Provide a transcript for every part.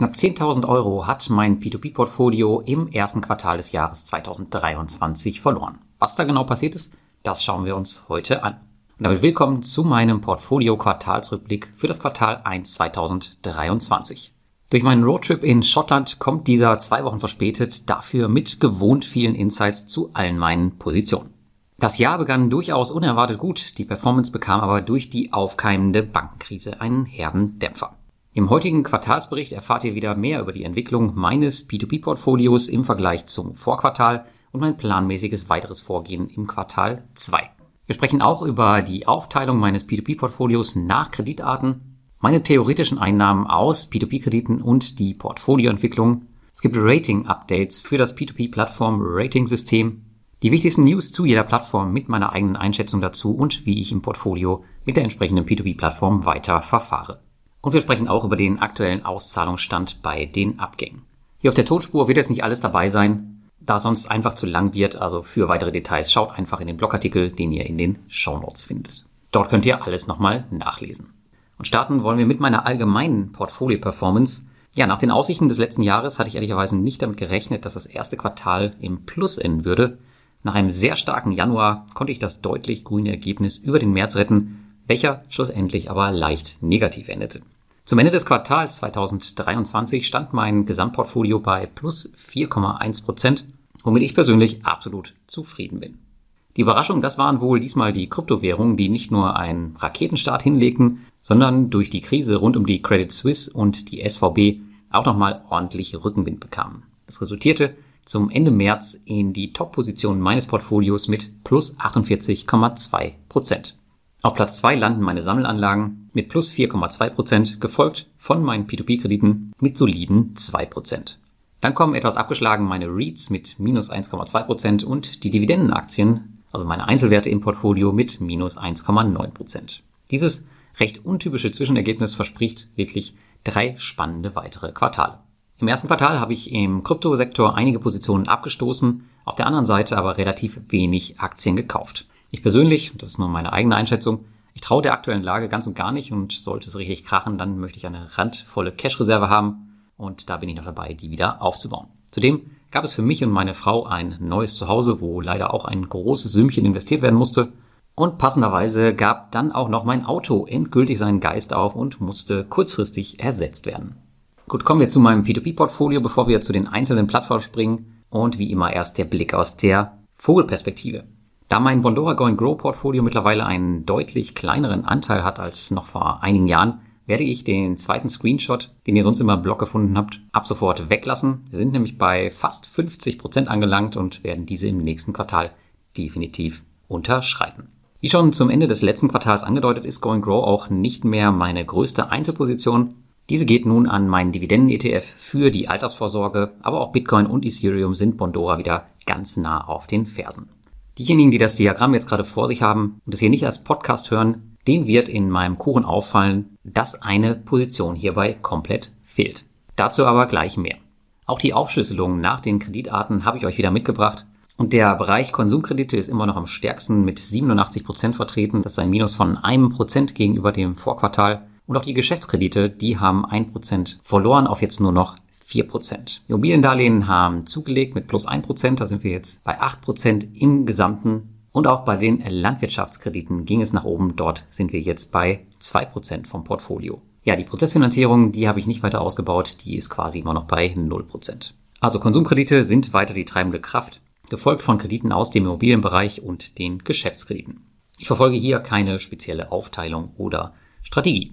Knapp 10.000 Euro hat mein P2P-Portfolio im ersten Quartal des Jahres 2023 verloren. Was da genau passiert ist, das schauen wir uns heute an. Und damit willkommen zu meinem Portfolio-Quartalsrückblick für das Quartal 1 2023. Durch meinen Roadtrip in Schottland kommt dieser zwei Wochen verspätet, dafür mit gewohnt vielen Insights zu allen meinen Positionen. Das Jahr begann durchaus unerwartet gut, die Performance bekam aber durch die aufkeimende Bankenkrise einen herben Dämpfer. Im heutigen Quartalsbericht erfahrt ihr wieder mehr über die Entwicklung meines P2P-Portfolios im Vergleich zum Vorquartal und mein planmäßiges weiteres Vorgehen im Quartal 2. Wir sprechen auch über die Aufteilung meines P2P-Portfolios nach Kreditarten, meine theoretischen Einnahmen aus P2P-Krediten und die Portfolioentwicklung. Es gibt Rating-Updates für das P2P-Plattform-Rating-System, die wichtigsten News zu jeder Plattform mit meiner eigenen Einschätzung dazu und wie ich im Portfolio mit der entsprechenden P2P-Plattform weiter verfahre. Und wir sprechen auch über den aktuellen Auszahlungsstand bei den Abgängen. Hier auf der Tonspur wird jetzt nicht alles dabei sein, da sonst einfach zu lang wird. Also für weitere Details schaut einfach in den Blogartikel, den ihr in den Show Notes findet. Dort könnt ihr alles nochmal nachlesen. Und starten wollen wir mit meiner allgemeinen Portfolio-Performance. Ja, nach den Aussichten des letzten Jahres hatte ich ehrlicherweise nicht damit gerechnet, dass das erste Quartal im Plus enden würde. Nach einem sehr starken Januar konnte ich das deutlich grüne Ergebnis über den März retten welcher schlussendlich aber leicht negativ endete. Zum Ende des Quartals 2023 stand mein Gesamtportfolio bei plus 4,1 Prozent, womit ich persönlich absolut zufrieden bin. Die Überraschung, das waren wohl diesmal die Kryptowährungen, die nicht nur einen Raketenstart hinlegten, sondern durch die Krise rund um die Credit Suisse und die SVB auch nochmal ordentlich Rückenwind bekamen. Das resultierte zum Ende März in die Top-Position meines Portfolios mit plus 48,2 Prozent. Auf Platz 2 landen meine Sammelanlagen mit plus 4,2%, gefolgt von meinen P2P-Krediten mit soliden 2%. Dann kommen etwas abgeschlagen meine REITs mit minus 1,2% und die Dividendenaktien, also meine Einzelwerte im Portfolio mit minus 1,9%. Dieses recht untypische Zwischenergebnis verspricht wirklich drei spannende weitere Quartale. Im ersten Quartal habe ich im Kryptosektor einige Positionen abgestoßen, auf der anderen Seite aber relativ wenig Aktien gekauft. Ich persönlich, das ist nur meine eigene Einschätzung, ich traue der aktuellen Lage ganz und gar nicht und sollte es richtig krachen, dann möchte ich eine randvolle Cash-Reserve haben und da bin ich noch dabei, die wieder aufzubauen. Zudem gab es für mich und meine Frau ein neues Zuhause, wo leider auch ein großes Sümmchen investiert werden musste. Und passenderweise gab dann auch noch mein Auto endgültig seinen Geist auf und musste kurzfristig ersetzt werden. Gut, kommen wir zu meinem P2P-Portfolio, bevor wir zu den einzelnen Plattformen springen. Und wie immer erst der Blick aus der Vogelperspektive. Da mein Bondora Go Grow Portfolio mittlerweile einen deutlich kleineren Anteil hat als noch vor einigen Jahren, werde ich den zweiten Screenshot, den ihr sonst immer im Blog gefunden habt, ab sofort weglassen. Wir sind nämlich bei fast 50 Prozent angelangt und werden diese im nächsten Quartal definitiv unterschreiten. Wie schon zum Ende des letzten Quartals angedeutet, ist Go Grow auch nicht mehr meine größte Einzelposition. Diese geht nun an meinen Dividenden-ETF für die Altersvorsorge, aber auch Bitcoin und Ethereum sind Bondora wieder ganz nah auf den Fersen. Diejenigen, die das Diagramm jetzt gerade vor sich haben und es hier nicht als Podcast hören, den wird in meinem Kuchen auffallen, dass eine Position hierbei komplett fehlt. Dazu aber gleich mehr. Auch die Aufschlüsselung nach den Kreditarten habe ich euch wieder mitgebracht. Und der Bereich Konsumkredite ist immer noch am stärksten mit 87 Prozent vertreten. Das ist ein Minus von einem Prozent gegenüber dem Vorquartal. Und auch die Geschäftskredite, die haben ein Prozent verloren auf jetzt nur noch 4%. Immobiliendarlehen haben zugelegt mit plus 1%, da sind wir jetzt bei 8% im Gesamten. Und auch bei den Landwirtschaftskrediten ging es nach oben, dort sind wir jetzt bei 2% vom Portfolio. Ja, die Prozessfinanzierung, die habe ich nicht weiter ausgebaut, die ist quasi immer noch bei 0%. Also Konsumkredite sind weiter die treibende Kraft, gefolgt von Krediten aus dem Immobilienbereich und den Geschäftskrediten. Ich verfolge hier keine spezielle Aufteilung oder Strategie.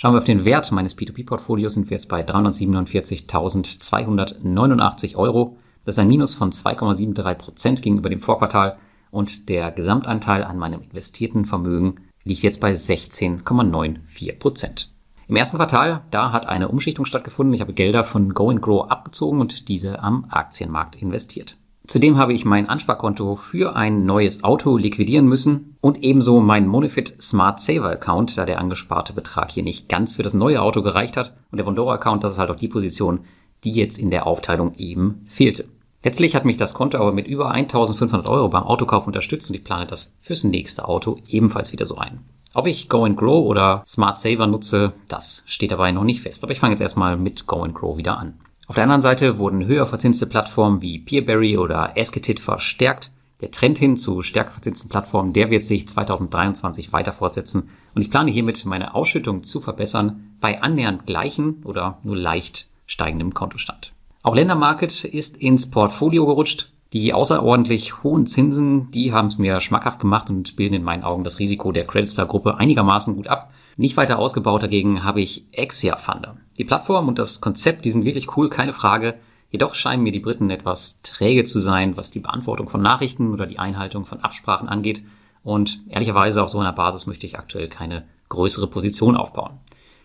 Schauen wir auf den Wert meines P2P-Portfolios, sind wir jetzt bei 347.289 Euro. Das ist ein Minus von 2,73 Prozent gegenüber dem Vorquartal und der Gesamtanteil an meinem investierten Vermögen liegt jetzt bei 16,94 Prozent. Im ersten Quartal, da hat eine Umschichtung stattgefunden. Ich habe Gelder von Go and Grow abgezogen und diese am Aktienmarkt investiert. Zudem habe ich mein Ansparkonto für ein neues Auto liquidieren müssen und ebenso mein Monofit Smart Saver Account, da der angesparte Betrag hier nicht ganz für das neue Auto gereicht hat. Und der Bondora Account, das ist halt auch die Position, die jetzt in der Aufteilung eben fehlte. Letztlich hat mich das Konto aber mit über 1500 Euro beim Autokauf unterstützt und ich plane das fürs nächste Auto ebenfalls wieder so ein. Ob ich Go and Grow oder Smart Saver nutze, das steht dabei noch nicht fest. Aber ich fange jetzt erstmal mit Go and Grow wieder an. Auf der anderen Seite wurden höher verzinste Plattformen wie Peerberry oder Esketit verstärkt. Der Trend hin zu stärker verzinsten Plattformen, der wird sich 2023 weiter fortsetzen. Und ich plane hiermit meine Ausschüttung zu verbessern bei annähernd gleichen oder nur leicht steigendem Kontostand. Auch Ländermarket ist ins Portfolio gerutscht. Die außerordentlich hohen Zinsen, die haben es mir schmackhaft gemacht und bilden in meinen Augen das Risiko der Creditstar-Gruppe einigermaßen gut ab. Nicht weiter ausgebaut dagegen habe ich Exia Funder. Die Plattform und das Konzept, die sind wirklich cool, keine Frage. Jedoch scheinen mir die Briten etwas träge zu sein, was die Beantwortung von Nachrichten oder die Einhaltung von Absprachen angeht. Und ehrlicherweise auf so einer Basis möchte ich aktuell keine größere Position aufbauen.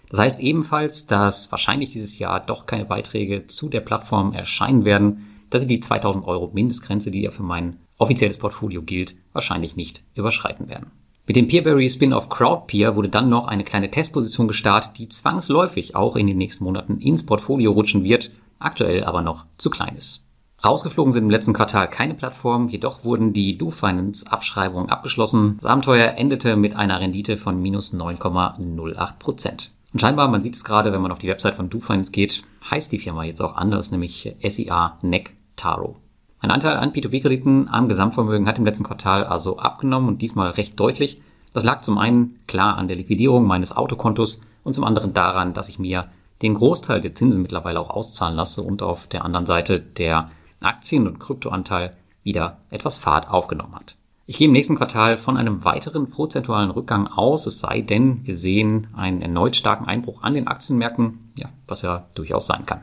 Das heißt ebenfalls, dass wahrscheinlich dieses Jahr doch keine Beiträge zu der Plattform erscheinen werden, dass sie die 2000 Euro Mindestgrenze, die ja für mein offizielles Portfolio gilt, wahrscheinlich nicht überschreiten werden. Mit dem Peerberry Spin-off Crowdpeer wurde dann noch eine kleine Testposition gestartet, die zwangsläufig auch in den nächsten Monaten ins Portfolio rutschen wird, aktuell aber noch zu klein ist. Rausgeflogen sind im letzten Quartal keine Plattformen, jedoch wurden die DoFinance Abschreibungen abgeschlossen. Das Abenteuer endete mit einer Rendite von minus 9,08 Prozent. Und scheinbar, man sieht es gerade, wenn man auf die Website von DoFinance geht, heißt die Firma jetzt auch anders, nämlich SEA NEC Taro. Mein Anteil an P2P-Krediten am Gesamtvermögen hat im letzten Quartal also abgenommen und diesmal recht deutlich. Das lag zum einen klar an der Liquidierung meines Autokontos und zum anderen daran, dass ich mir den Großteil der Zinsen mittlerweile auch auszahlen lasse und auf der anderen Seite der Aktien- und Kryptoanteil wieder etwas Fahrt aufgenommen hat. Ich gehe im nächsten Quartal von einem weiteren prozentualen Rückgang aus, es sei denn, wir sehen einen erneut starken Einbruch an den Aktienmärkten, ja, was ja durchaus sein kann.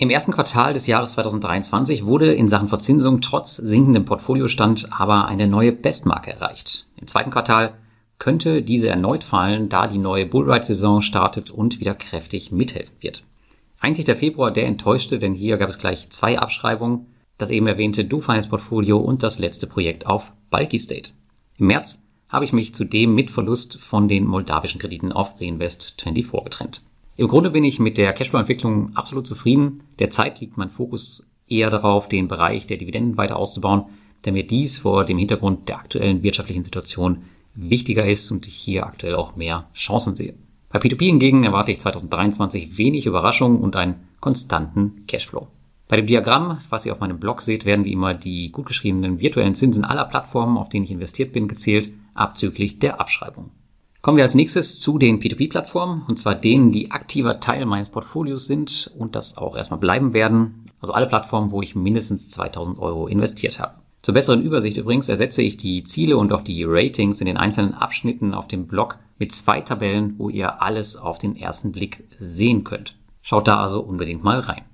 Im ersten Quartal des Jahres 2023 wurde in Sachen Verzinsung trotz sinkendem Portfoliostand aber eine neue Bestmarke erreicht. Im zweiten Quartal könnte diese erneut fallen, da die neue Bullride-Saison startet und wieder kräftig mithelfen wird. Einzig der Februar, der enttäuschte, denn hier gab es gleich zwei Abschreibungen, das eben erwähnte DoFinance-Portfolio und das letzte Projekt auf Bulky State. Im März habe ich mich zudem mit Verlust von den moldawischen Krediten auf Reinvest24 getrennt. Im Grunde bin ich mit der Cashflow-Entwicklung absolut zufrieden. Derzeit liegt mein Fokus eher darauf, den Bereich der Dividenden weiter auszubauen, da mir dies vor dem Hintergrund der aktuellen wirtschaftlichen Situation wichtiger ist und ich hier aktuell auch mehr Chancen sehe. Bei P2P hingegen erwarte ich 2023 wenig Überraschungen und einen konstanten Cashflow. Bei dem Diagramm, was ihr auf meinem Blog seht, werden wie immer die gut geschriebenen virtuellen Zinsen aller Plattformen, auf denen ich investiert bin, gezählt, abzüglich der Abschreibung. Kommen wir als nächstes zu den P2P-Plattformen, und zwar denen, die aktiver Teil meines Portfolios sind und das auch erstmal bleiben werden. Also alle Plattformen, wo ich mindestens 2000 Euro investiert habe. Zur besseren Übersicht übrigens ersetze ich die Ziele und auch die Ratings in den einzelnen Abschnitten auf dem Blog mit zwei Tabellen, wo ihr alles auf den ersten Blick sehen könnt. Schaut da also unbedingt mal rein.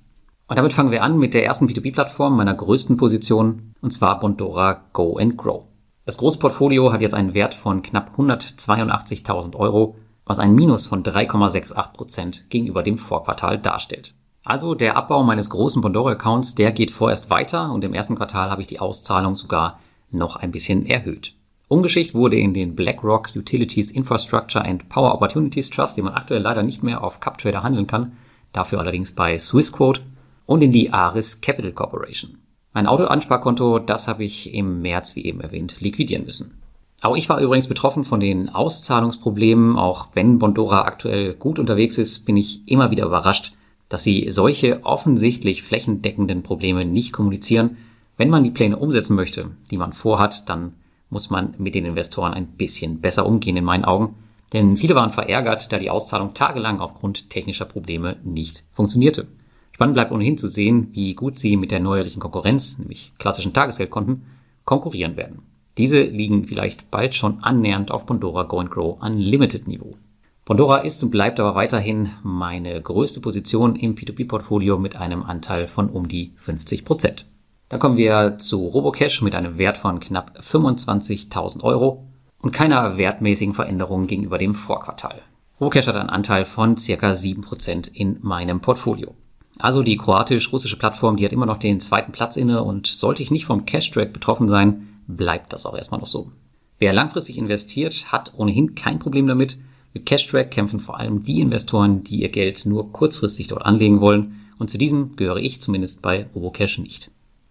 Und damit fangen wir an mit der ersten P2P-Plattform meiner größten Position, und zwar Bondora Go and Grow. Das Großportfolio hat jetzt einen Wert von knapp 182.000 Euro, was ein Minus von 3,68 Prozent gegenüber dem Vorquartal darstellt. Also der Abbau meines großen Bondora-Accounts, der geht vorerst weiter und im ersten Quartal habe ich die Auszahlung sogar noch ein bisschen erhöht. Umgeschicht wurde in den BlackRock Utilities Infrastructure and Power Opportunities Trust, den man aktuell leider nicht mehr auf CupTrader handeln kann, dafür allerdings bei Swissquote und in die Aris Capital Corporation. Mein Autoansparkonto, das habe ich im März, wie eben erwähnt, liquidieren müssen. Auch ich war übrigens betroffen von den Auszahlungsproblemen. Auch wenn Bondora aktuell gut unterwegs ist, bin ich immer wieder überrascht, dass sie solche offensichtlich flächendeckenden Probleme nicht kommunizieren. Wenn man die Pläne umsetzen möchte, die man vorhat, dann muss man mit den Investoren ein bisschen besser umgehen in meinen Augen. Denn viele waren verärgert, da die Auszahlung tagelang aufgrund technischer Probleme nicht funktionierte. Spannend bleibt ohnehin zu sehen, wie gut sie mit der neuerlichen Konkurrenz, nämlich klassischen Tagesgeldkonten, konkurrieren werden. Diese liegen vielleicht bald schon annähernd auf Pandora Go Grow Unlimited Niveau. Pandora ist und bleibt aber weiterhin meine größte Position im P2P-Portfolio mit einem Anteil von um die 50 Prozent. Dann kommen wir zu Robocash mit einem Wert von knapp 25.000 Euro und keiner wertmäßigen Veränderung gegenüber dem Vorquartal. Robocash hat einen Anteil von circa 7% in meinem Portfolio. Also die kroatisch-russische Plattform, die hat immer noch den zweiten Platz inne und sollte ich nicht vom Cash-Track betroffen sein, bleibt das auch erstmal noch so. Wer langfristig investiert, hat ohnehin kein Problem damit. Mit Cash-Track kämpfen vor allem die Investoren, die ihr Geld nur kurzfristig dort anlegen wollen und zu diesen gehöre ich zumindest bei Robocash nicht.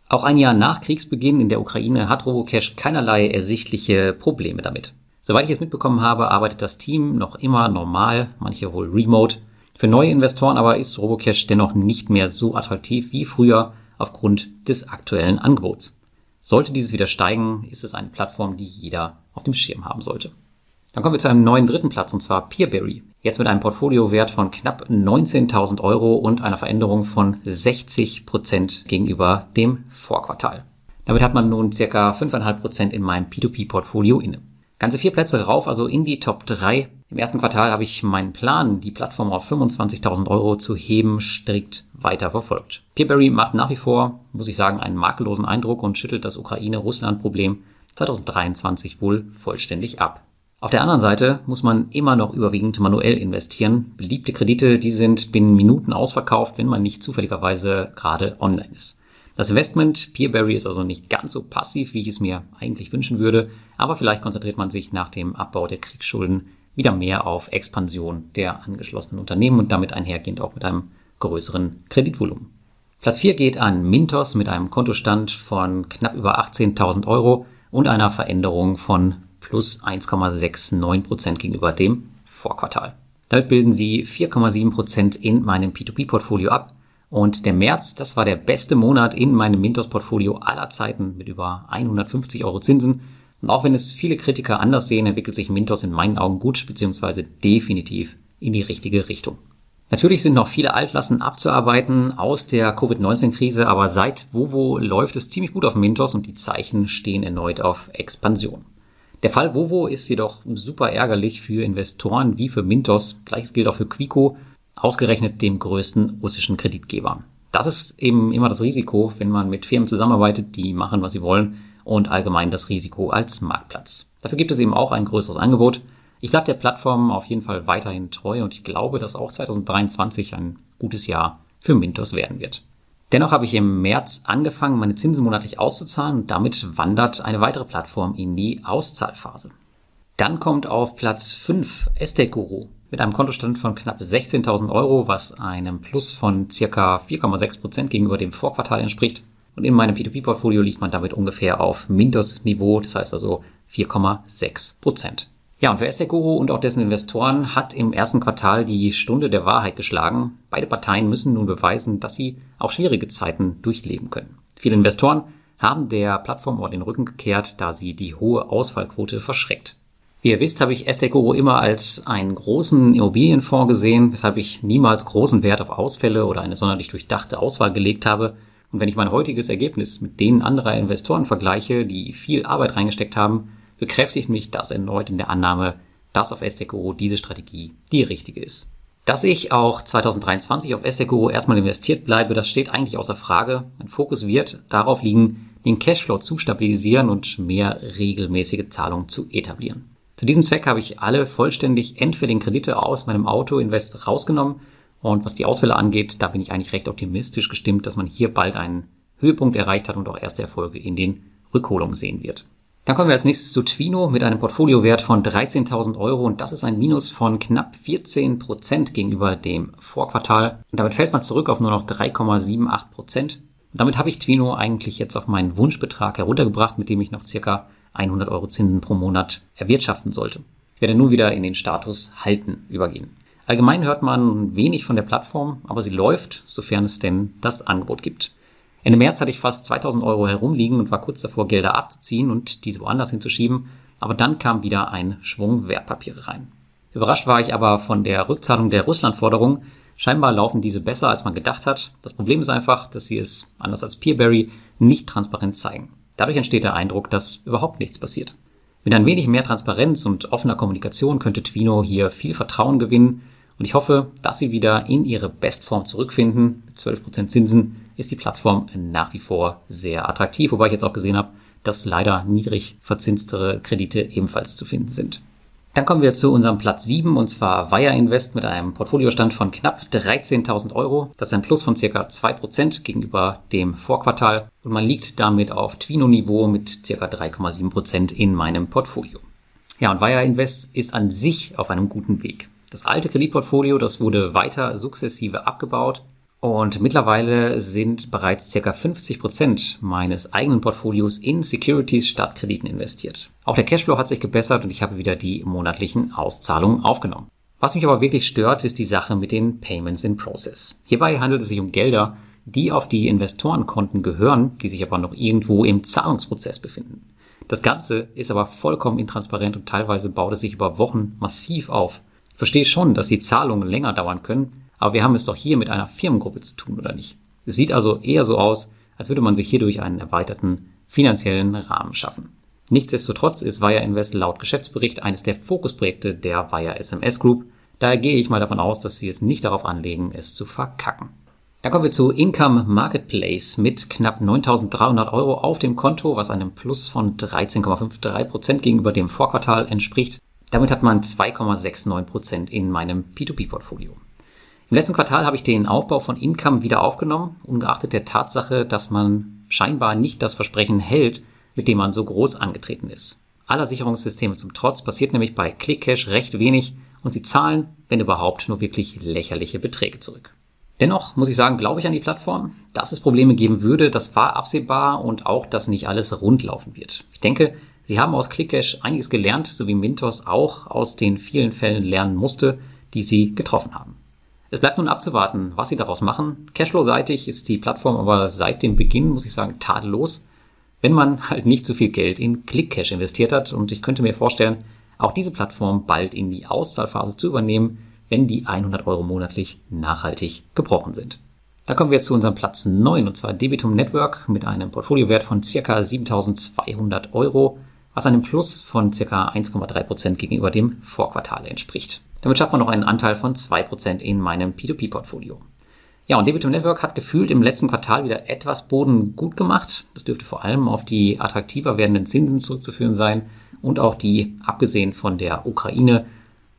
Auch ein Jahr nach Kriegsbeginn in der Ukraine hat Robocash keinerlei ersichtliche Probleme damit. Soweit ich es mitbekommen habe, arbeitet das Team noch immer normal, manche wohl remote. Für neue Investoren aber ist Robocash dennoch nicht mehr so attraktiv wie früher aufgrund des aktuellen Angebots. Sollte dieses wieder steigen, ist es eine Plattform, die jeder auf dem Schirm haben sollte. Dann kommen wir zu einem neuen dritten Platz und zwar Peerberry. Jetzt mit einem Portfoliowert von knapp 19.000 Euro und einer Veränderung von 60 Prozent gegenüber dem Vorquartal. Damit hat man nun circa 5,5 Prozent in meinem P2P-Portfolio inne. Ganze vier Plätze rauf, also in die Top 3. Im ersten Quartal habe ich meinen Plan, die Plattform auf 25.000 Euro zu heben, strikt weiter verfolgt. Peerberry macht nach wie vor, muss ich sagen, einen makellosen Eindruck und schüttelt das Ukraine-Russland-Problem 2023 wohl vollständig ab. Auf der anderen Seite muss man immer noch überwiegend manuell investieren. Beliebte Kredite, die sind binnen Minuten ausverkauft, wenn man nicht zufälligerweise gerade online ist. Das Investment Peerberry ist also nicht ganz so passiv, wie ich es mir eigentlich wünschen würde, aber vielleicht konzentriert man sich nach dem Abbau der Kriegsschulden wieder mehr auf Expansion der angeschlossenen Unternehmen und damit einhergehend auch mit einem größeren Kreditvolumen. Platz 4 geht an Mintos mit einem Kontostand von knapp über 18.000 Euro und einer Veränderung von plus 1,69 Prozent gegenüber dem Vorquartal. Damit bilden sie 4,7 Prozent in meinem P2P-Portfolio ab und der März, das war der beste Monat in meinem Mintos-Portfolio aller Zeiten mit über 150 Euro Zinsen. Und auch wenn es viele Kritiker anders sehen, entwickelt sich Mintos in meinen Augen gut bzw. definitiv in die richtige Richtung. Natürlich sind noch viele Altlassen abzuarbeiten aus der Covid-19-Krise, aber seit Vovo läuft es ziemlich gut auf Mintos und die Zeichen stehen erneut auf Expansion. Der Fall Vovo ist jedoch super ärgerlich für Investoren wie für Mintos. Gleiches gilt auch für Quico ausgerechnet dem größten russischen Kreditgeber. Das ist eben immer das Risiko, wenn man mit Firmen zusammenarbeitet, die machen, was sie wollen und allgemein das Risiko als Marktplatz. Dafür gibt es eben auch ein größeres Angebot. Ich bleibe der Plattform auf jeden Fall weiterhin treu und ich glaube, dass auch 2023 ein gutes Jahr für Mintos werden wird. Dennoch habe ich im März angefangen, meine Zinsen monatlich auszuzahlen und damit wandert eine weitere Plattform in die Auszahlphase. Dann kommt auf Platz 5 Estate Guru mit einem Kontostand von knapp 16.000 Euro, was einem Plus von circa 4,6 Prozent gegenüber dem Vorquartal entspricht. Und in meinem P2P-Portfolio liegt man damit ungefähr auf Mintos-Niveau, das heißt also 4,6 Prozent. Ja, und für Esseguru und auch dessen Investoren hat im ersten Quartal die Stunde der Wahrheit geschlagen. Beide Parteien müssen nun beweisen, dass sie auch schwierige Zeiten durchleben können. Viele Investoren haben der Plattform aber den Rücken gekehrt, da sie die hohe Ausfallquote verschreckt. Wie ihr wisst, habe ich Estekoro immer als einen großen Immobilienfonds gesehen, weshalb ich niemals großen Wert auf Ausfälle oder eine sonderlich durchdachte Auswahl gelegt habe. Und wenn ich mein heutiges Ergebnis mit denen anderer Investoren vergleiche, die viel Arbeit reingesteckt haben, bekräftigt mich das erneut in der Annahme, dass auf Estekoro diese Strategie die richtige ist. Dass ich auch 2023 auf Estekoro erstmal investiert bleibe, das steht eigentlich außer Frage. Mein Fokus wird darauf liegen, den Cashflow zu stabilisieren und mehr regelmäßige Zahlungen zu etablieren. Zu diesem Zweck habe ich alle vollständig endfälligen Kredite aus meinem Auto-Invest rausgenommen. Und was die Ausfälle angeht, da bin ich eigentlich recht optimistisch gestimmt, dass man hier bald einen Höhepunkt erreicht hat und auch erste Erfolge in den Rückholungen sehen wird. Dann kommen wir als nächstes zu Twino mit einem Portfoliowert von 13.000 Euro und das ist ein Minus von knapp 14 Prozent gegenüber dem Vorquartal. Und damit fällt man zurück auf nur noch 3,78 Prozent. Damit habe ich Twino eigentlich jetzt auf meinen Wunschbetrag heruntergebracht, mit dem ich noch circa 100 Euro Zinsen pro Monat erwirtschaften sollte. Ich werde nun wieder in den Status Halten übergehen. Allgemein hört man wenig von der Plattform, aber sie läuft, sofern es denn das Angebot gibt. Ende März hatte ich fast 2000 Euro herumliegen und war kurz davor, Gelder abzuziehen und diese woanders hinzuschieben, aber dann kam wieder ein Schwung Wertpapiere rein. Überrascht war ich aber von der Rückzahlung der Russlandforderung. Scheinbar laufen diese besser, als man gedacht hat. Das Problem ist einfach, dass sie es, anders als Peerberry, nicht transparent zeigen. Dadurch entsteht der Eindruck, dass überhaupt nichts passiert. Mit ein wenig mehr Transparenz und offener Kommunikation könnte Twino hier viel Vertrauen gewinnen und ich hoffe, dass sie wieder in ihre Bestform zurückfinden. Mit 12% Zinsen ist die Plattform nach wie vor sehr attraktiv, wobei ich jetzt auch gesehen habe, dass leider niedrig verzinstere Kredite ebenfalls zu finden sind. Dann kommen wir zu unserem Platz 7 und zwar Wire Invest mit einem Portfoliostand von knapp 13.000 Euro. Das ist ein Plus von circa 2% gegenüber dem Vorquartal und man liegt damit auf Twino-Niveau mit circa 3,7% in meinem Portfolio. Ja, und Wire Invest ist an sich auf einem guten Weg. Das alte Kreditportfolio, das wurde weiter sukzessive abgebaut Und mittlerweile sind bereits ca. 50 Prozent meines eigenen Portfolios in Securities statt Krediten investiert. Auch der Cashflow hat sich gebessert und ich habe wieder die monatlichen Auszahlungen aufgenommen. Was mich aber wirklich stört, ist die Sache mit den Payments in Process. Hierbei handelt es sich um Gelder, die auf die Investorenkonten gehören, die sich aber noch irgendwo im Zahlungsprozess befinden. Das Ganze ist aber vollkommen intransparent und teilweise baut es sich über Wochen massiv auf. Verstehe schon, dass die Zahlungen länger dauern können, aber wir haben es doch hier mit einer Firmengruppe zu tun, oder nicht? Es sieht also eher so aus, als würde man sich hierdurch einen erweiterten finanziellen Rahmen schaffen. Nichtsdestotrotz ist Wire Invest laut Geschäftsbericht eines der Fokusprojekte der Wire SMS Group. Daher gehe ich mal davon aus, dass sie es nicht darauf anlegen, es zu verkacken. Dann kommen wir zu Income Marketplace mit knapp 9.300 Euro auf dem Konto, was einem Plus von 13,53 Prozent gegenüber dem Vorquartal entspricht. Damit hat man 2,69 Prozent in meinem P2P-Portfolio. Im letzten Quartal habe ich den Aufbau von Income wieder aufgenommen, ungeachtet der Tatsache, dass man scheinbar nicht das Versprechen hält, mit dem man so groß angetreten ist. Aller Sicherungssysteme zum Trotz passiert nämlich bei ClickCash recht wenig und sie zahlen, wenn überhaupt, nur wirklich lächerliche Beträge zurück. Dennoch muss ich sagen, glaube ich an die Plattform. Dass es Probleme geben würde, das war absehbar und auch, dass nicht alles rund laufen wird. Ich denke, Sie haben aus ClickCash einiges gelernt, so wie Mintos auch aus den vielen Fällen lernen musste, die Sie getroffen haben. Es bleibt nun abzuwarten, was Sie daraus machen. Cashflow-seitig ist die Plattform aber seit dem Beginn, muss ich sagen, tadellos, wenn man halt nicht so viel Geld in ClickCash investiert hat. Und ich könnte mir vorstellen, auch diese Plattform bald in die Auszahlphase zu übernehmen, wenn die 100 Euro monatlich nachhaltig gebrochen sind. Da kommen wir zu unserem Platz 9 und zwar Debitum Network mit einem Portfoliowert von circa 7200 Euro, was einem Plus von circa 1,3 Prozent gegenüber dem Vorquartal entspricht. Damit schafft man noch einen Anteil von 2% in meinem P2P-Portfolio. Ja, und Debitum Network hat gefühlt im letzten Quartal wieder etwas Boden gut gemacht. Das dürfte vor allem auf die attraktiver werdenden Zinsen zurückzuführen sein und auch die, abgesehen von der Ukraine,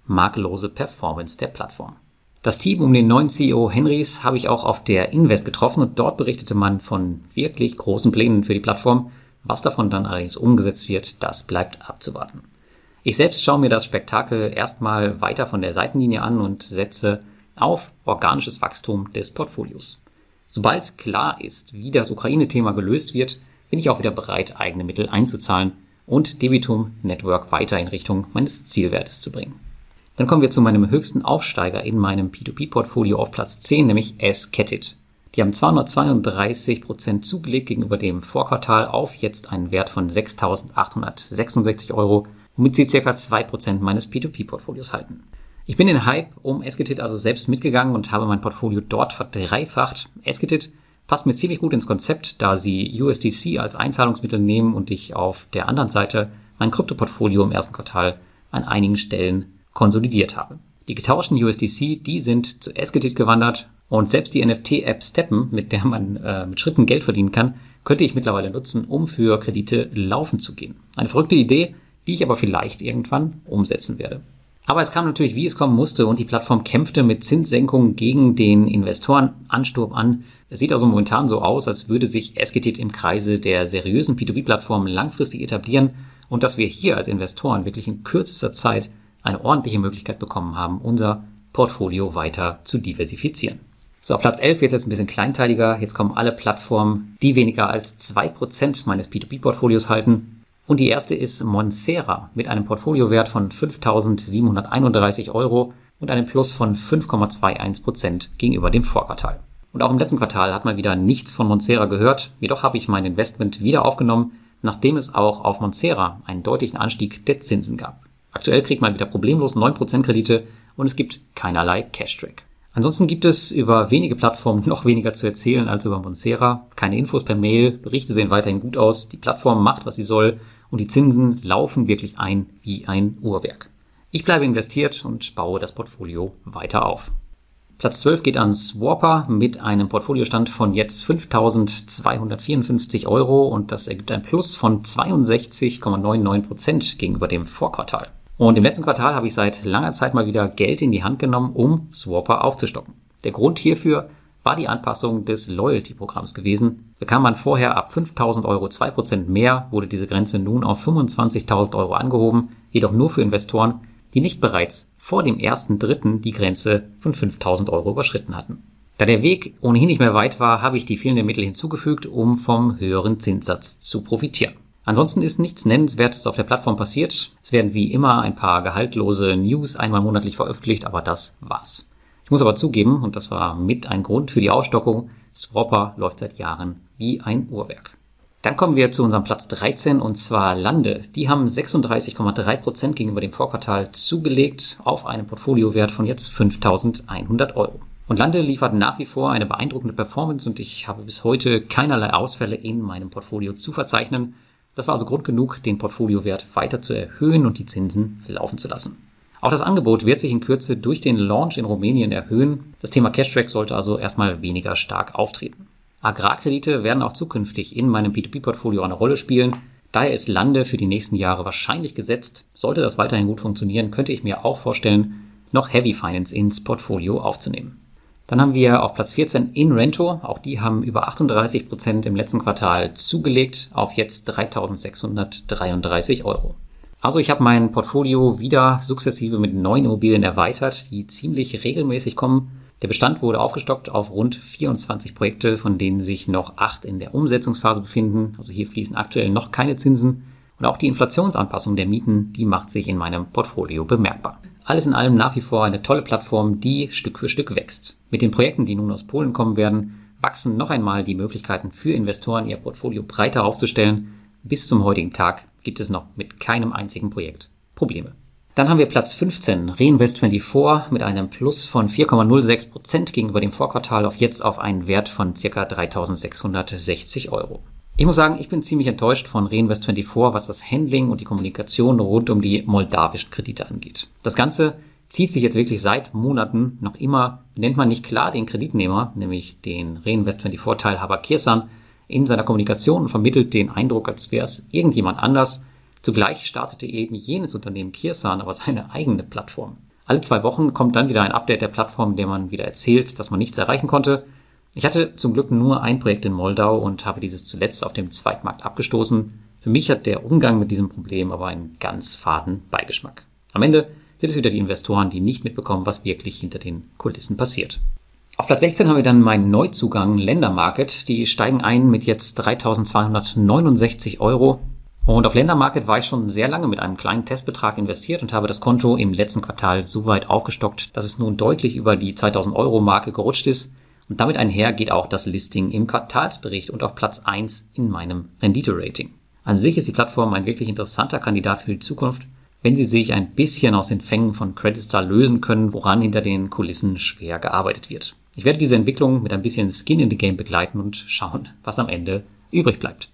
makellose Performance der Plattform. Das Team um den neuen CEO Henrys habe ich auch auf der Invest getroffen und dort berichtete man von wirklich großen Plänen für die Plattform. Was davon dann allerdings umgesetzt wird, das bleibt abzuwarten. Ich selbst schaue mir das Spektakel erstmal weiter von der Seitenlinie an und setze auf organisches Wachstum des Portfolios. Sobald klar ist, wie das Ukraine-Thema gelöst wird, bin ich auch wieder bereit, eigene Mittel einzuzahlen und Debitum Network weiter in Richtung meines Zielwertes zu bringen. Dann kommen wir zu meinem höchsten Aufsteiger in meinem P2P-Portfolio auf Platz 10, nämlich S-Kettit. Die haben 232 Prozent zugelegt gegenüber dem Vorquartal auf jetzt einen Wert von 6.866 Euro, womit sie ca. 2% meines P2P-Portfolios halten. Ich bin den Hype um Esketit also selbst mitgegangen und habe mein Portfolio dort verdreifacht. Esketit passt mir ziemlich gut ins Konzept, da sie USDC als Einzahlungsmittel nehmen und ich auf der anderen Seite mein Kryptoportfolio im ersten Quartal an einigen Stellen konsolidiert habe. Die getauschten USDC, die sind zu Esketit gewandert und selbst die NFT-App Steppen, mit der man äh, mit Schritten Geld verdienen kann, könnte ich mittlerweile nutzen, um für Kredite laufen zu gehen. Eine verrückte Idee, die ich aber vielleicht irgendwann umsetzen werde. Aber es kam natürlich, wie es kommen musste, und die Plattform kämpfte mit Zinssenkungen gegen den Investorenansturm an. Es sieht also momentan so aus, als würde sich Esketit im Kreise der seriösen P2P-Plattformen langfristig etablieren und dass wir hier als Investoren wirklich in kürzester Zeit eine ordentliche Möglichkeit bekommen haben, unser Portfolio weiter zu diversifizieren. So, Platz 11 wird jetzt ein bisschen kleinteiliger. Jetzt kommen alle Plattformen, die weniger als 2% meines P2P-Portfolios halten. Und die erste ist Monsera mit einem Portfoliowert von 5.731 Euro und einem Plus von 5,21% gegenüber dem Vorquartal. Und auch im letzten Quartal hat man wieder nichts von Monsera gehört. Jedoch habe ich mein Investment wieder aufgenommen, nachdem es auch auf Monsera einen deutlichen Anstieg der Zinsen gab. Aktuell kriegt man wieder problemlos 9% Kredite und es gibt keinerlei Cash-Track. Ansonsten gibt es über wenige Plattformen noch weniger zu erzählen als über Monsera. Keine Infos per Mail, Berichte sehen weiterhin gut aus, die Plattform macht, was sie soll und die Zinsen laufen wirklich ein wie ein Uhrwerk. Ich bleibe investiert und baue das Portfolio weiter auf. Platz 12 geht an Swapper mit einem Portfoliostand von jetzt 5.254 Euro und das ergibt ein Plus von 62,99 Prozent gegenüber dem Vorquartal. Und im letzten Quartal habe ich seit langer Zeit mal wieder Geld in die Hand genommen, um Swapper aufzustocken. Der Grund hierfür war die Anpassung des Loyalty-Programms gewesen. Bekam man vorher ab 5000 Euro 2% mehr, wurde diese Grenze nun auf 25.000 Euro angehoben, jedoch nur für Investoren, die nicht bereits vor dem ersten Dritten die Grenze von 5000 Euro überschritten hatten. Da der Weg ohnehin nicht mehr weit war, habe ich die fehlenden Mittel hinzugefügt, um vom höheren Zinssatz zu profitieren. Ansonsten ist nichts Nennenswertes auf der Plattform passiert. Es werden wie immer ein paar gehaltlose News einmal monatlich veröffentlicht, aber das war's. Ich muss aber zugeben, und das war mit ein Grund für die Ausstockung, Swapper läuft seit Jahren wie ein Uhrwerk. Dann kommen wir zu unserem Platz 13 und zwar Lande. Die haben 36,3 Prozent gegenüber dem Vorquartal zugelegt auf einen Portfoliowert von jetzt 5100 Euro. Und Lande liefert nach wie vor eine beeindruckende Performance und ich habe bis heute keinerlei Ausfälle in meinem Portfolio zu verzeichnen. Das war also Grund genug, den Portfoliowert weiter zu erhöhen und die Zinsen laufen zu lassen. Auch das Angebot wird sich in Kürze durch den Launch in Rumänien erhöhen. Das Thema Cashtrack sollte also erstmal weniger stark auftreten. Agrarkredite werden auch zukünftig in meinem P2P-Portfolio eine Rolle spielen. Daher ist Lande für die nächsten Jahre wahrscheinlich gesetzt. Sollte das weiterhin gut funktionieren, könnte ich mir auch vorstellen, noch Heavy Finance ins Portfolio aufzunehmen. Dann haben wir auf Platz 14 InRento. Auch die haben über 38 Prozent im letzten Quartal zugelegt auf jetzt 3.633 Euro. Also ich habe mein Portfolio wieder sukzessive mit neuen Immobilien erweitert, die ziemlich regelmäßig kommen. Der Bestand wurde aufgestockt auf rund 24 Projekte, von denen sich noch acht in der Umsetzungsphase befinden. Also hier fließen aktuell noch keine Zinsen. Und auch die Inflationsanpassung der Mieten, die macht sich in meinem Portfolio bemerkbar. Alles in allem nach wie vor eine tolle Plattform, die Stück für Stück wächst. Mit den Projekten, die nun aus Polen kommen werden, wachsen noch einmal die Möglichkeiten für Investoren, ihr Portfolio breiter aufzustellen. Bis zum heutigen Tag gibt es noch mit keinem einzigen Projekt Probleme. Dann haben wir Platz 15, Reinvest24 mit einem Plus von 4,06 Prozent gegenüber dem Vorquartal auf jetzt auf einen Wert von ca. 3660 Euro. Ich muss sagen, ich bin ziemlich enttäuscht von Reinvest24, was das Handling und die Kommunikation rund um die moldawischen Kredite angeht. Das Ganze zieht sich jetzt wirklich seit Monaten noch immer, nennt man nicht klar den Kreditnehmer, nämlich den Reinvest24-Teilhaber Kirsan, in seiner Kommunikation und vermittelt den Eindruck, als wäre es irgendjemand anders. Zugleich startete eben jenes Unternehmen Kirsan aber seine eigene Plattform. Alle zwei Wochen kommt dann wieder ein Update der Plattform, in der man wieder erzählt, dass man nichts erreichen konnte ich hatte zum Glück nur ein Projekt in Moldau und habe dieses zuletzt auf dem Zweitmarkt abgestoßen. Für mich hat der Umgang mit diesem Problem aber einen ganz faden Beigeschmack. Am Ende sind es wieder die Investoren, die nicht mitbekommen, was wirklich hinter den Kulissen passiert. Auf Platz 16 haben wir dann meinen Neuzugang Ländermarket. Die steigen ein mit jetzt 3269 Euro. Und auf Ländermarket war ich schon sehr lange mit einem kleinen Testbetrag investiert und habe das Konto im letzten Quartal so weit aufgestockt, dass es nun deutlich über die 2000 Euro Marke gerutscht ist. Und damit einher geht auch das Listing im Quartalsbericht und auf Platz 1 in meinem Rendite-Rating. An sich ist die Plattform ein wirklich interessanter Kandidat für die Zukunft, wenn sie sich ein bisschen aus den Fängen von Creditstar lösen können, woran hinter den Kulissen schwer gearbeitet wird. Ich werde diese Entwicklung mit ein bisschen Skin in the Game begleiten und schauen, was am Ende übrig bleibt.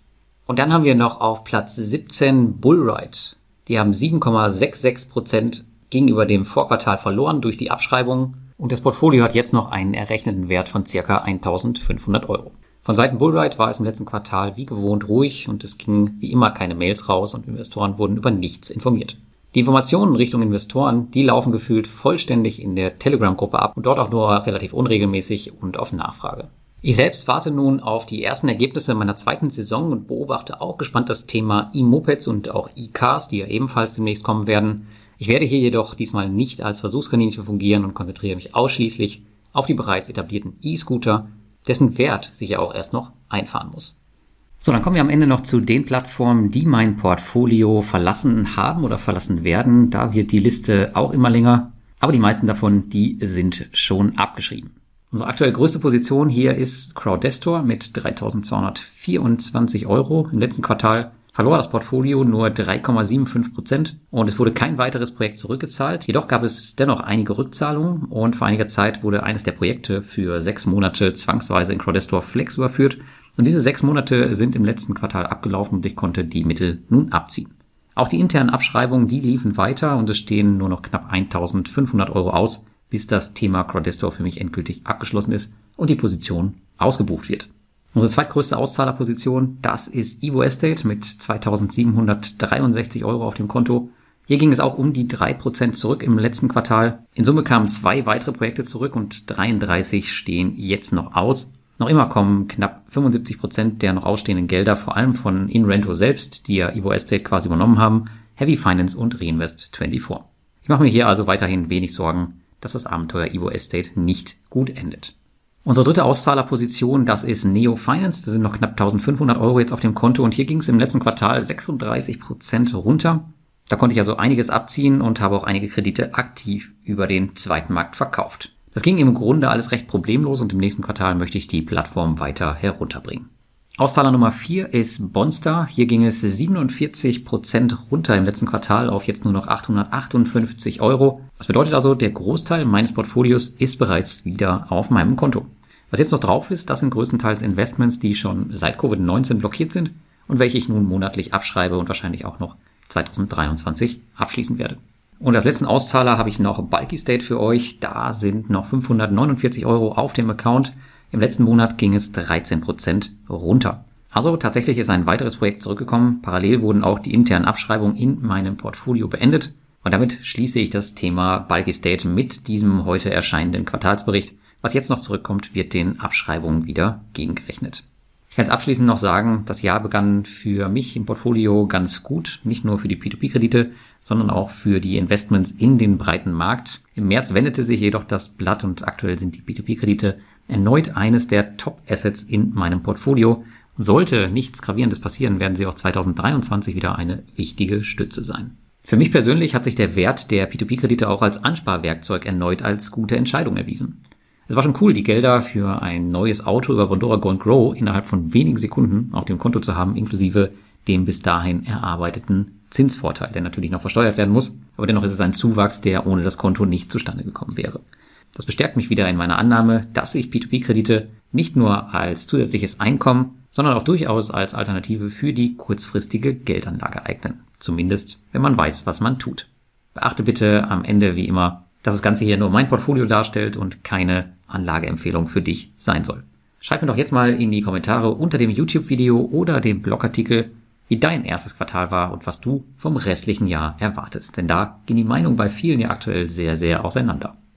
Und dann haben wir noch auf Platz 17 Bullride. Die haben 7,66% gegenüber dem Vorquartal verloren durch die Abschreibung und das Portfolio hat jetzt noch einen errechneten Wert von circa 1500 Euro. Von Seiten Bullride war es im letzten Quartal wie gewohnt ruhig und es gingen wie immer keine Mails raus und Investoren wurden über nichts informiert. Die Informationen Richtung Investoren, die laufen gefühlt vollständig in der Telegram-Gruppe ab und dort auch nur relativ unregelmäßig und auf Nachfrage. Ich selbst warte nun auf die ersten Ergebnisse meiner zweiten Saison und beobachte auch gespannt das Thema E-Mopeds und auch E-Cars, die ja ebenfalls demnächst kommen werden. Ich werde hier jedoch diesmal nicht als Versuchskaninchen fungieren und konzentriere mich ausschließlich auf die bereits etablierten E-Scooter, dessen Wert sich ja auch erst noch einfahren muss. So, dann kommen wir am Ende noch zu den Plattformen, die mein Portfolio verlassen haben oder verlassen werden. Da wird die Liste auch immer länger, aber die meisten davon, die sind schon abgeschrieben. Unsere aktuell größte Position hier ist Crowdestor mit 3224 Euro im letzten Quartal verlor das Portfolio nur 3,75 Prozent und es wurde kein weiteres Projekt zurückgezahlt. Jedoch gab es dennoch einige Rückzahlungen und vor einiger Zeit wurde eines der Projekte für sechs Monate zwangsweise in Crowdestor Flex überführt und diese sechs Monate sind im letzten Quartal abgelaufen und ich konnte die Mittel nun abziehen. Auch die internen Abschreibungen, die liefen weiter und es stehen nur noch knapp 1500 Euro aus, bis das Thema Crowdestor für mich endgültig abgeschlossen ist und die Position ausgebucht wird. Unsere zweitgrößte Auszahlerposition, das ist Evo Estate mit 2763 Euro auf dem Konto. Hier ging es auch um die drei Prozent zurück im letzten Quartal. In Summe kamen zwei weitere Projekte zurück und 33 stehen jetzt noch aus. Noch immer kommen knapp 75 Prozent der noch ausstehenden Gelder vor allem von InRento selbst, die ja Evo Estate quasi übernommen haben, Heavy Finance und Reinvest24. Ich mache mir hier also weiterhin wenig Sorgen, dass das Abenteuer Evo Estate nicht gut endet. Unsere dritte Auszahlerposition, das ist Neo Finance. Da sind noch knapp 1500 Euro jetzt auf dem Konto und hier ging es im letzten Quartal 36 Prozent runter. Da konnte ich also einiges abziehen und habe auch einige Kredite aktiv über den zweiten Markt verkauft. Das ging im Grunde alles recht problemlos und im nächsten Quartal möchte ich die Plattform weiter herunterbringen. Auszahler Nummer 4 ist Bonstar. Hier ging es 47 Prozent runter im letzten Quartal auf jetzt nur noch 858 Euro. Das bedeutet also, der Großteil meines Portfolios ist bereits wieder auf meinem Konto. Was jetzt noch drauf ist, das sind größtenteils Investments, die schon seit Covid-19 blockiert sind und welche ich nun monatlich abschreibe und wahrscheinlich auch noch 2023 abschließen werde. Und als letzten Auszahler habe ich noch Bulky State für euch. Da sind noch 549 Euro auf dem Account. Im letzten Monat ging es 13 Prozent runter. Also tatsächlich ist ein weiteres Projekt zurückgekommen. Parallel wurden auch die internen Abschreibungen in meinem Portfolio beendet. Und damit schließe ich das Thema Bulky State mit diesem heute erscheinenden Quartalsbericht. Was jetzt noch zurückkommt, wird den Abschreibungen wieder gegengerechnet. Ich kann jetzt abschließend noch sagen, das Jahr begann für mich im Portfolio ganz gut, nicht nur für die P2P-Kredite, sondern auch für die Investments in den breiten Markt. Im März wendete sich jedoch das Blatt und aktuell sind die P2P-Kredite erneut eines der Top-Assets in meinem Portfolio. Sollte nichts Gravierendes passieren, werden sie auch 2023 wieder eine wichtige Stütze sein. Für mich persönlich hat sich der Wert der P2P-Kredite auch als Ansparwerkzeug erneut als gute Entscheidung erwiesen. Es war schon cool, die Gelder für ein neues Auto über Bondora Go Grow innerhalb von wenigen Sekunden auf dem Konto zu haben, inklusive dem bis dahin erarbeiteten Zinsvorteil, der natürlich noch versteuert werden muss, aber dennoch ist es ein Zuwachs, der ohne das Konto nicht zustande gekommen wäre. Das bestärkt mich wieder in meiner Annahme, dass sich P2P-Kredite nicht nur als zusätzliches Einkommen, sondern auch durchaus als Alternative für die kurzfristige Geldanlage eignen. Zumindest, wenn man weiß, was man tut. Beachte bitte am Ende wie immer, dass das Ganze hier nur mein Portfolio darstellt und keine Anlageempfehlung für dich sein soll. Schreib mir doch jetzt mal in die Kommentare unter dem YouTube-Video oder dem Blogartikel, wie dein erstes Quartal war und was du vom restlichen Jahr erwartest. Denn da gehen die Meinungen bei vielen ja aktuell sehr, sehr auseinander.